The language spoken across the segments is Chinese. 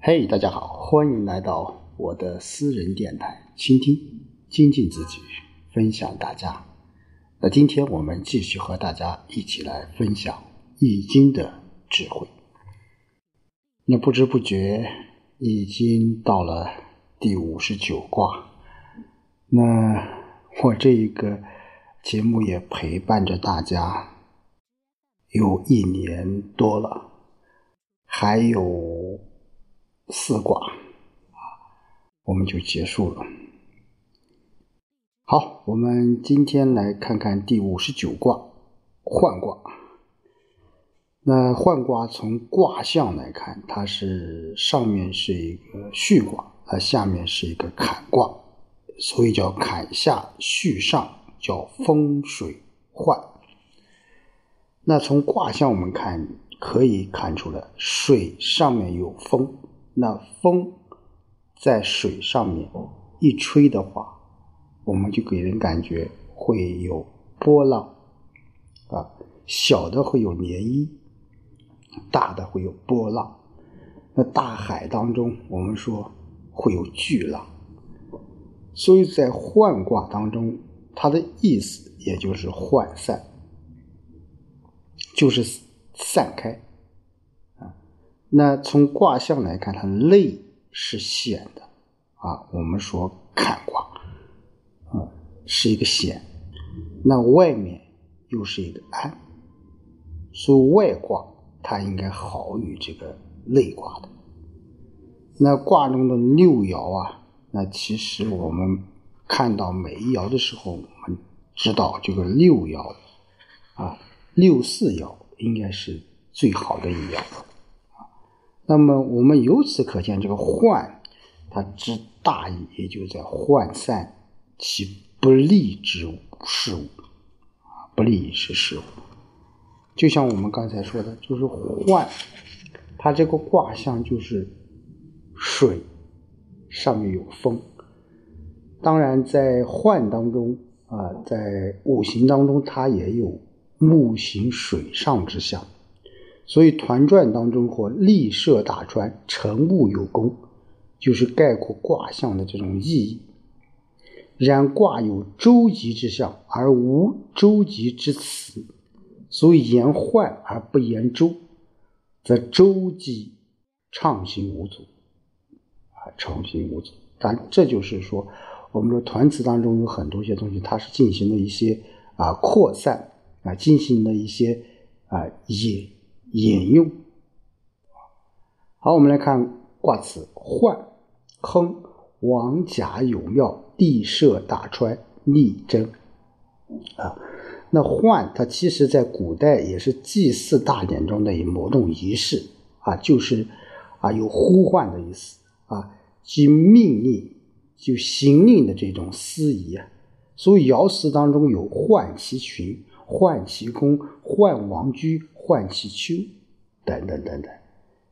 嘿，大家好，欢迎来到我的私人电台，倾听、精进自己，分享大家。那今天我们继续和大家一起来分享《易经》的智慧。那不知不觉已经到了第五十九卦，那我这一个节目也陪伴着大家有一年多了，还有。四卦啊，我们就结束了。好，我们今天来看看第五十九卦涣卦。那涣卦从卦象来看，它是上面是一个巽卦，它下面是一个坎卦，所以叫坎下巽上，叫风水涣。那从卦象我们看，可以看出来水上面有风。那风在水上面一吹的话，我们就给人感觉会有波浪啊，小的会有涟漪，大的会有波浪。那大海当中，我们说会有巨浪。所以在涣卦当中，它的意思也就是涣散，就是散开。那从卦象来看，它内是险的啊。我们说坎卦啊是一个险，那外面又是一个安，所以外卦它应该好于这个内卦的。那卦中的六爻啊，那其实我们看到每一爻的时候，我们知道这个六爻啊，六四爻应该是最好的一爻。那么我们由此可见，这个涣，它之大意也就在涣散其不利之事物啊，不利之事物。就像我们刚才说的，就是涣，它这个卦象就是水上面有风。当然，在涣当中啊，在五行当中，它也有木行水上之象。所以团传当中或立设大川，成物有功，就是概括卦象的这种意义。然卦有周吉之象，而无周吉之辞，所以言涣而不言周，则周吉畅行无阻，啊，畅行无阻。但这就是说，我们说团词当中有很多些东西，它是进行了一些啊扩散啊，进行了一些啊引。引用，好，我们来看卦辞：涣，亨，王甲有庙，地设大川，利贞。啊，那涣它其实在古代也是祭祀大典中的某种仪式啊，就是啊有呼唤的意思啊，即命令、就行令的这种司仪啊。所以爻辞当中有涣其群。换其宫，换王居，换其丘，等等等等。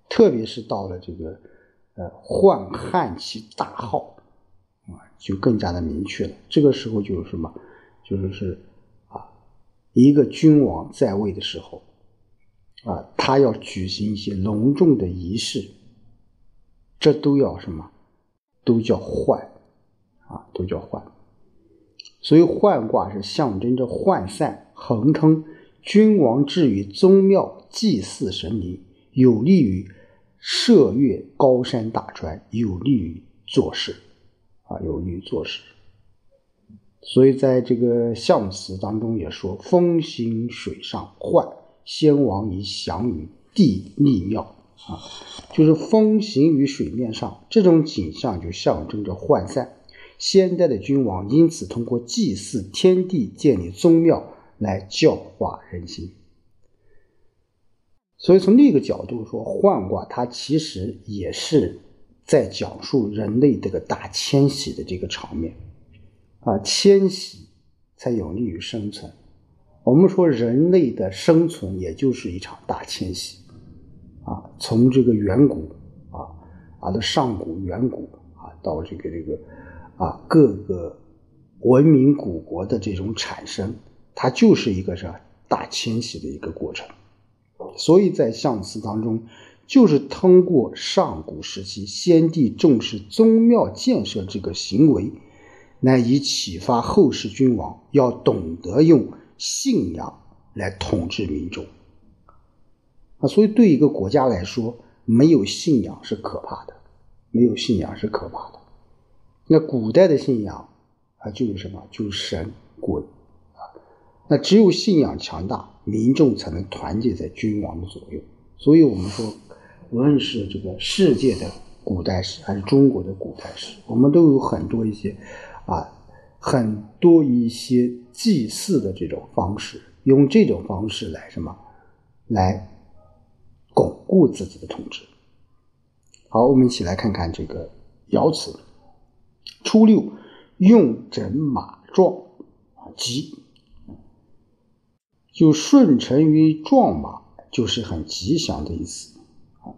特别是到了这个，呃，换汉其大号，啊，就更加的明确了。这个时候就是什么？就是是啊，一个君王在位的时候，啊，他要举行一些隆重的仪式，这都要什么？都叫换，啊，都叫换。所以换卦是象征着涣散、亨通，君王至于宗庙祭祀神灵，有利于涉越高山大川，有利于做事，啊，有利于做事。所以在这个象辞当中也说：“风行水上，涣先王以降于地利庙。”啊，就是风行于水面上，这种景象就象征着涣散。先代的君王因此通过祭祀天地、建立宗庙来教化人心。所以从另一个角度说，涣卦它其实也是在讲述人类这个大迁徙的这个场面啊，迁徙才有利于生存。我们说人类的生存也就是一场大迁徙啊，从这个远古啊啊的上古、远古啊到这个这个。啊，各个文明古国的这种产生，它就是一个是大迁徙的一个过程。所以在象辞当中，就是通过上古时期先帝重视宗庙建设这个行为，来以启发后世君王要懂得用信仰来统治民众。啊，所以对一个国家来说，没有信仰是可怕的，没有信仰是可怕的。那古代的信仰啊，就是什么？就是神鬼。那只有信仰强大，民众才能团结在君王的左右。所以，我们说，无论是这个世界的古代史，还是中国的古代史，我们都有很多一些啊，很多一些祭祀的这种方式，用这种方式来什么，来。巩固自己的统治。好，我们一起来看看这个爻辞。初六，用整马壮啊，吉，就顺承于壮马，就是很吉祥的意思啊。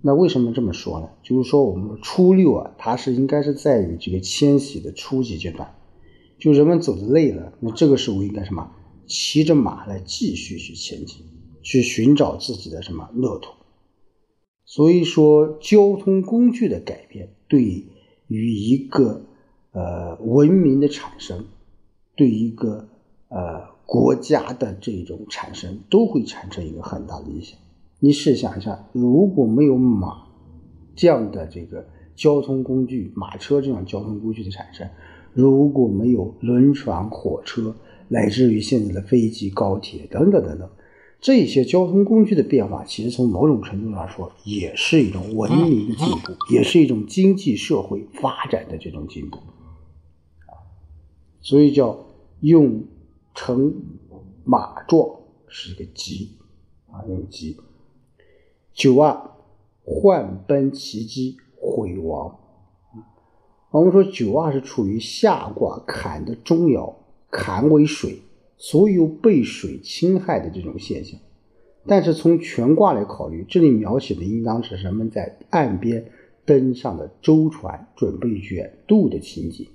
那为什么这么说呢？就是说，我们初六啊，它是应该是在于这个迁徙的初级阶段，就人们走的累了，那这个时候应该什么？骑着马来继续去前进。去寻找自己的什么乐土，所以说交通工具的改变对于一个呃文明的产生，对一个呃国家的这种产生都会产生一个很大的影响。你试想一下，如果没有马这样的这个交通工具，马车这样交通工具的产生，如果没有轮船、火车，乃至于现在的飞机、高铁等等等等。这些交通工具的变化，其实从某种程度上说，也是一种文明的进步，也是一种经济社会发展的这种进步，啊，所以叫用乘马状是一个吉，啊，用吉。九二，患奔其机，毁亡。我们说九二是处于下卦坎的中爻，坎为水。所以有被水侵害的这种现象，但是从全卦来考虑，这里描写的应当是人们在岸边登上的舟船，准备远渡的情景。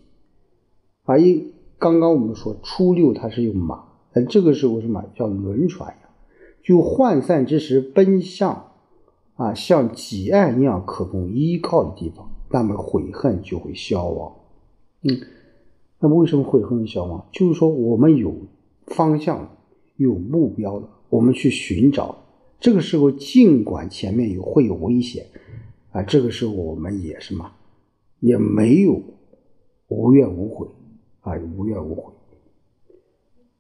啊，一刚刚我们说初六它是用马，但这个时候什么叫轮船呀，就涣散之时奔向啊像济岸一样可供依靠的地方，那么悔恨就会消亡。嗯，那么为什么悔恨消亡？就是说我们有。方向有目标了，我们去寻找。这个时候，尽管前面有会有危险，啊，这个时候我们也是嘛，也没有无怨无悔，啊，无怨无悔。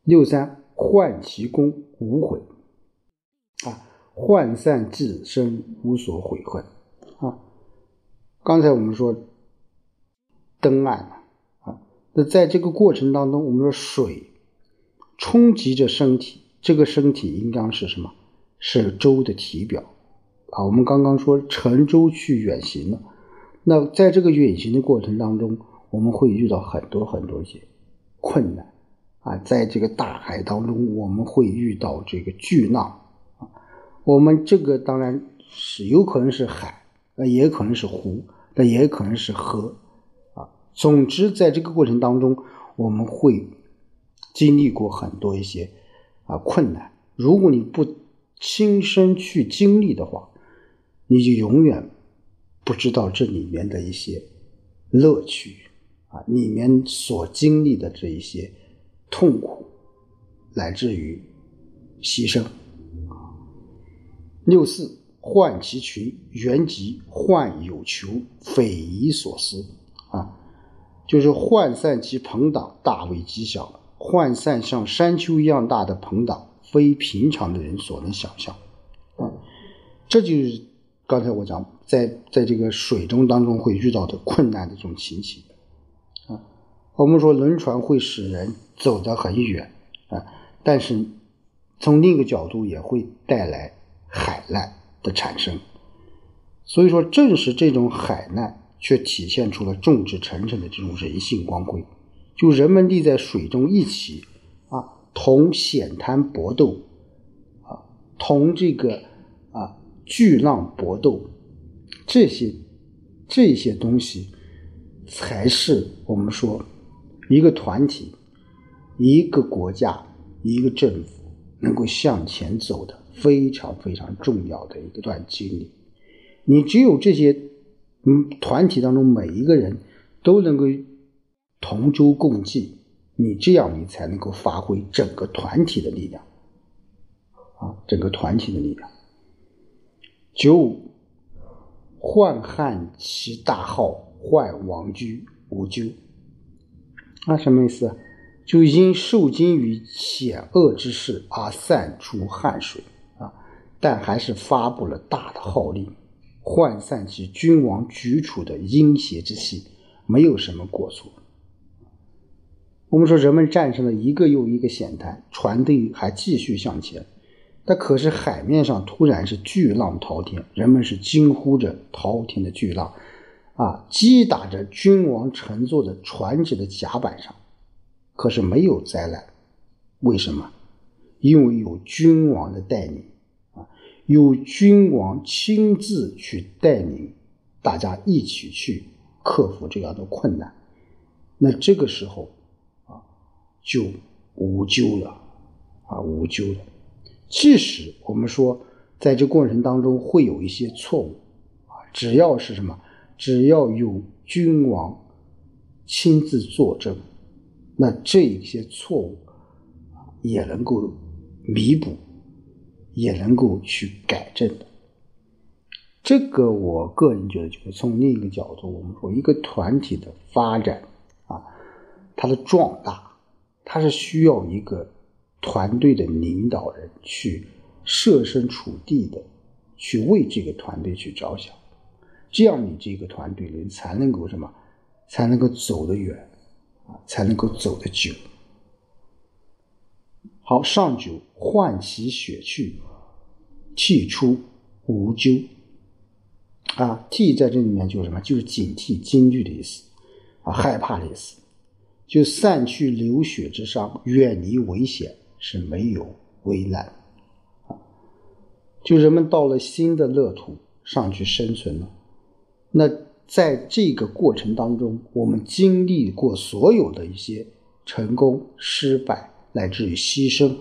六三换其功无悔，啊，涣散自身无所悔恨，啊，刚才我们说登岸了啊，那在这个过程当中，我们说水。冲击着身体，这个身体应当是什么？是舟的体表啊。我们刚刚说乘舟去远行了，那在这个远行的过程当中，我们会遇到很多很多一些困难啊。在这个大海当中，我们会遇到这个巨浪啊。我们这个当然是有可能是海，那也可能是湖，那也可能是河啊。总之，在这个过程当中，我们会。经历过很多一些啊困难，如果你不亲身去经历的话，你就永远不知道这里面的一些乐趣啊，里面所经历的这一些痛苦，乃至于牺牲啊。六四患其群，原籍患有求，匪夷所思啊，就是涣散其朋党，大为吉祥。涣散像山丘一样大的朋党，非平常的人所能想象。啊，这就是刚才我讲，在在这个水中当中会遇到的困难的这种情形。我们说轮船会使人走得很远，啊，但是从另一个角度也会带来海难的产生。所以说，正是这种海难，却体现出了众志成城的这种人性光辉。就人们立在水中一起啊，同险滩搏斗啊，同这个啊巨浪搏斗，这些这些东西才是我们说一个团体、一个国家、一个政府能够向前走的非常非常重要的一段经历。你只有这些，嗯，团体当中每一个人都能够同舟共济，你这样你才能够发挥整个团体的力量，啊，整个团体的力量。九五，宦汉其大号，患王居无咎。那，什么意思？就因受惊于险恶之事而散出汗水啊，但还是发布了大的号令，涣散其君王举处的阴邪之气，没有什么过错。我们说，人们战胜了一个又一个险滩，船队还继续向前。但可是海面上突然是巨浪滔天，人们是惊呼着滔天的巨浪，啊，击打着君王乘坐的船只的甲板上，可是没有灾难，为什么？因为有君王的带领，啊，有君王亲自去带领大家一起去克服这样的困难，那这个时候，啊，就无咎了，啊，无咎了。即使我们说，在这过程当中会有一些错误，啊，只要是什么，只要有君王亲自作证，那这些错误也能够弥补，也能够去改正的。这个我个人觉得，就是从另一个角度，我们说一个团体的发展啊，它的壮大，它是需要一个。团队的领导人去设身处地的去为这个团队去着想，这样你这个团队人才能够什么？才能够走得远啊，才能够走得久。好，上九唤其血去，涕出无咎啊。涕在这里面就是什么？就是警惕、惊惧的意思啊，害怕的意思，就散去流血之伤，远离危险。是没有危难啊！就人们到了新的乐土上去生存了。那在这个过程当中，我们经历过所有的一些成功、失败，乃至于牺牲，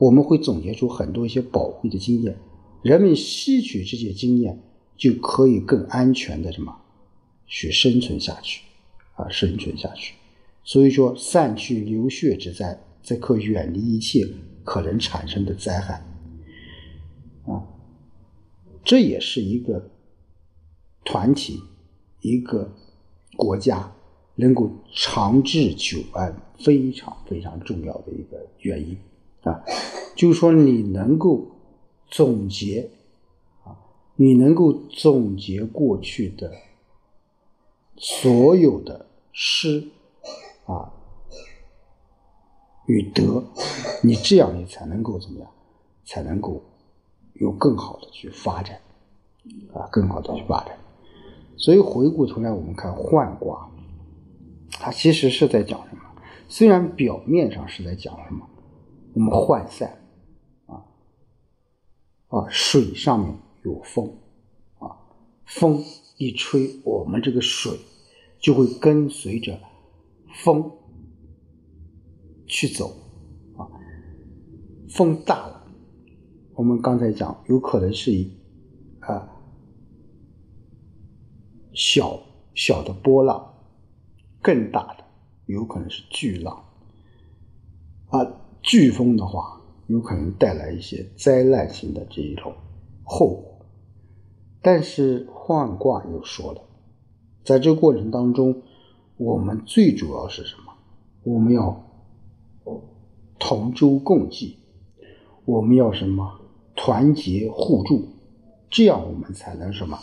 我们会总结出很多一些宝贵的经验。人们吸取这些经验，就可以更安全的什么去生存下去啊，生存下去。所以说，散去流血之灾。则可远离一切可能产生的灾害，啊，这也是一个团体、一个国家能够长治久安非常非常重要的一个原因啊。就是说，你能够总结啊，你能够总结过去的所有的诗啊。与德，你这样你才能够怎么样？才能够有更好的去发展啊，更好的去发展。所以回过头来，我们看涣卦，它其实是在讲什么？虽然表面上是在讲什么，我们涣散啊啊，水上面有风啊，风一吹，我们这个水就会跟随着风。去走啊，风大了，我们刚才讲有可能是一啊小小的波浪，更大的有可能是巨浪啊，飓风的话有可能带来一些灾难性的这一种后果。但是换卦又说了，在这个过程当中，我们最主要是什么？我们要。同舟共济，我们要什么？团结互助，这样我们才能什么？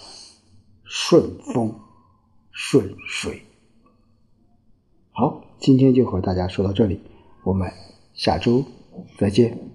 顺风顺水。好，今天就和大家说到这里，我们下周再见。